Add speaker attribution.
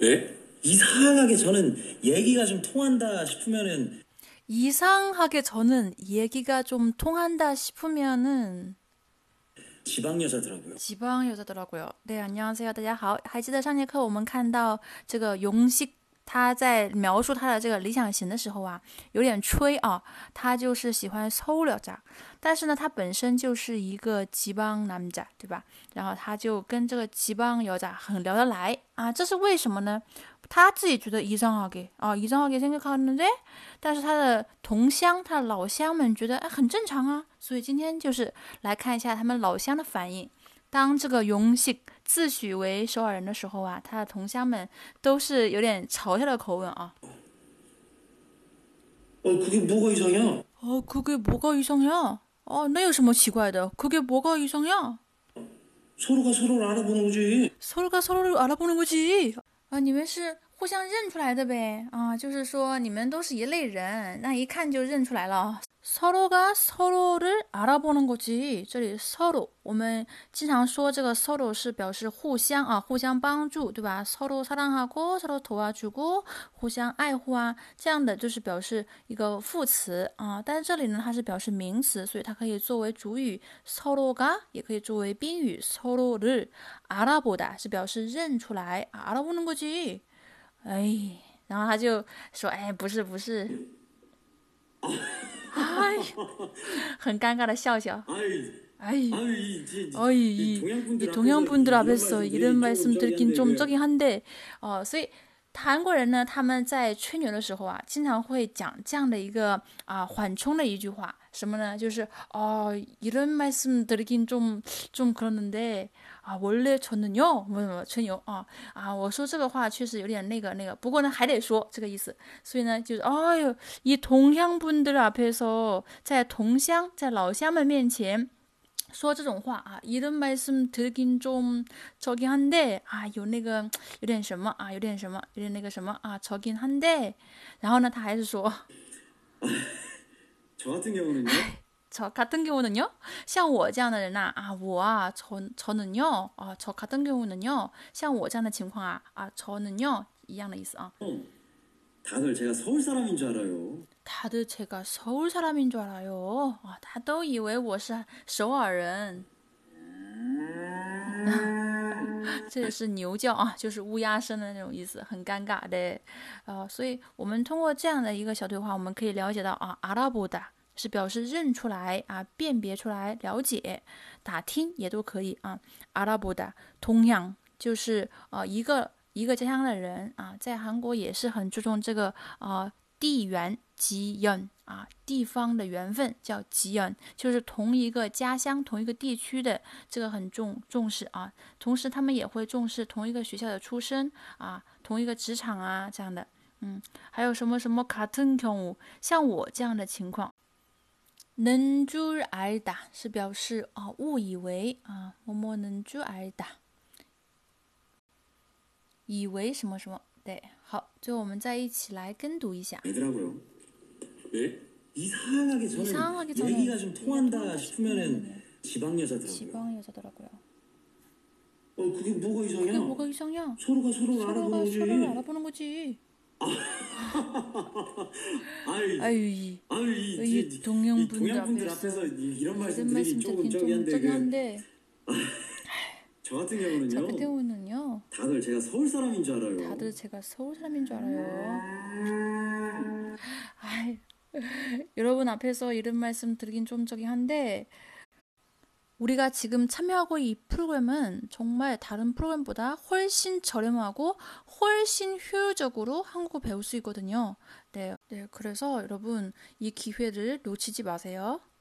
Speaker 1: 네? 이상하게 저는 얘기가 좀 통한다 싶으면은
Speaker 2: 이상하게 저는 얘기가 좀 통한다 싶으면은
Speaker 1: 지방 여자더라고요.
Speaker 2: 지방 여자더라고요. 네, 安녕하세요，大家好。还记得上节课我们看到这个용식 他在描述他的这个理想型的时候啊，有点吹啊，他就是喜欢抽了渣，但是呢，他本身就是一个吉邦男仔，对吧？然后他就跟这个吉邦瑶仔很聊得来啊，这是为什么呢？他自己觉得一张好给，哦，一张好给先给考虑对，但是他的同乡、他的老乡们觉得哎，很正常啊。所以今天就是来看一下他们老乡的反应。当这个용식自诩为首尔人的时候啊，他的同乡们都是有点嘲笑的口吻啊。
Speaker 1: 어, 그게 뭐가 이상해?
Speaker 2: 哦，그게뭐가이상해哦，那有什么奇怪的？그게뭐가이상해
Speaker 1: 서로가 서로를 알아보는 거지.
Speaker 2: 서로가서로를알아보는거지啊，你们是互相认出来的呗啊，就是说你们都是一类人，那一看就认出来了。 서로가서로를알아보는거지这里서로我们经常说这个서로是表示互相啊，互相帮助，对吧？서로사랑하고서로도와주고互相爱护啊，这样的就是表示一个副词啊。但是这里呢，它是表示名词，所以它可以作为主语서로가，也可以作为宾语서로를알아보다，是表示认出来，알아보는거지。 哎，然后他就说：“哎，不是，不是。” 哎，很尴尬的笑笑。
Speaker 1: 아이,
Speaker 2: 哎，
Speaker 1: 아이, 이제
Speaker 2: 어이
Speaker 1: 이 동양분들
Speaker 2: 이 동양분들 앞에서
Speaker 1: 이런
Speaker 2: 이런 말씀
Speaker 1: 좀
Speaker 2: 듣긴 좀
Speaker 1: 저기
Speaker 2: 저긴 한데, 어, 所以韩国人呢，他们在吹牛的时候啊，经常会讲这样的一个啊缓冲的一句话， 什么呢？就是哦，이런말씀드리긴좀좀그러는데啊，원래저는요，么什么吹牛啊啊，我说这个话确实有点那个那个，不过呢还得说这个意思，所以呢就是哎呦，이동양분들앞에서在同乡在老乡们面前。说这种话啊，이런말씀드리긴좀저긴한데啊，有那个有点什么啊，有点什么，有点那个什么啊，저긴한데。然后呢，他还是说，
Speaker 1: 저 같은 경우는요.
Speaker 2: 저같은경우는요，像我这样的人呐啊，我啊，저저는요啊，저같은경우는요，像我这样的情况啊啊，저는요一样的意思啊。
Speaker 1: 어, 다들 제가 서울 사람인 줄 알아요.
Speaker 2: 다들 제가 서울 사람인 줄 알아요. 아, 他都以为我是首尔人。 这也是牛叫啊，就是乌鸦声的那种意思，很尴尬的。呃，所以我们通过这样的一个小对话，我们可以了解到啊，阿拉伯的是表示认出来啊，辨别出来，了解，打听也都可以啊。阿拉伯的同样就是呃一个一个家乡的人啊，在韩国也是很注重这个呃地缘吉恩啊，地方的缘分叫吉恩，就是同一个家乡、同一个地区的这个很重重视啊。同时，他们也会重视同一个学校的出身啊，同一个职场啊这样的。嗯，还有什么什么卡顿경우，像我这样的情况，는줄알다是表示啊误以为啊，뭐뭐는줄알다，以为什么什么。 对，好，最后我们再一起来跟读一下。
Speaker 1: 되더라고요. 네? 이상하게 저는
Speaker 2: 이상하게 저는
Speaker 1: 얘기가 좀 통한다
Speaker 2: 통한다
Speaker 1: 싶으면은 지방 여자더라고요.
Speaker 2: 지방 여자더라고요.
Speaker 1: 어, 그게 뭐가 이상해?
Speaker 2: 그게 뭐가 이상해?
Speaker 1: 서로가 서로를
Speaker 2: 서로가
Speaker 1: 알아보는 거지.
Speaker 2: 서로를 알아보는 거지.
Speaker 1: 아이,
Speaker 2: 아유, 이
Speaker 1: 아이,
Speaker 2: 이
Speaker 1: 이
Speaker 2: 동양분들
Speaker 1: 동양분들
Speaker 2: 앞에서
Speaker 1: 앞에서 이- 이런 말씀
Speaker 2: 이런
Speaker 1: 드리기
Speaker 2: 말씀
Speaker 1: 조금
Speaker 2: 듣긴 좀
Speaker 1: 저기한데 그,
Speaker 2: 저기한데
Speaker 1: 저 같은
Speaker 2: 저
Speaker 1: 경우는요.
Speaker 2: 같은 경우는요.
Speaker 1: 다들 제가 서울 사람인 줄 알아요.
Speaker 2: 다들 제가 서울 사람인 줄 알아요. 아이, 여러분 앞에서 이런 말씀 드리긴 좀 저기 한데 우리가 지금 참여하고 이 프로그램은 정말 다른 프로그램보다 훨씬 저렴하고 훨씬 효율적으로 한국어 배울 수 있거든요. 네, 네, 그래서 여러분 이 기회를 놓치지 마세요.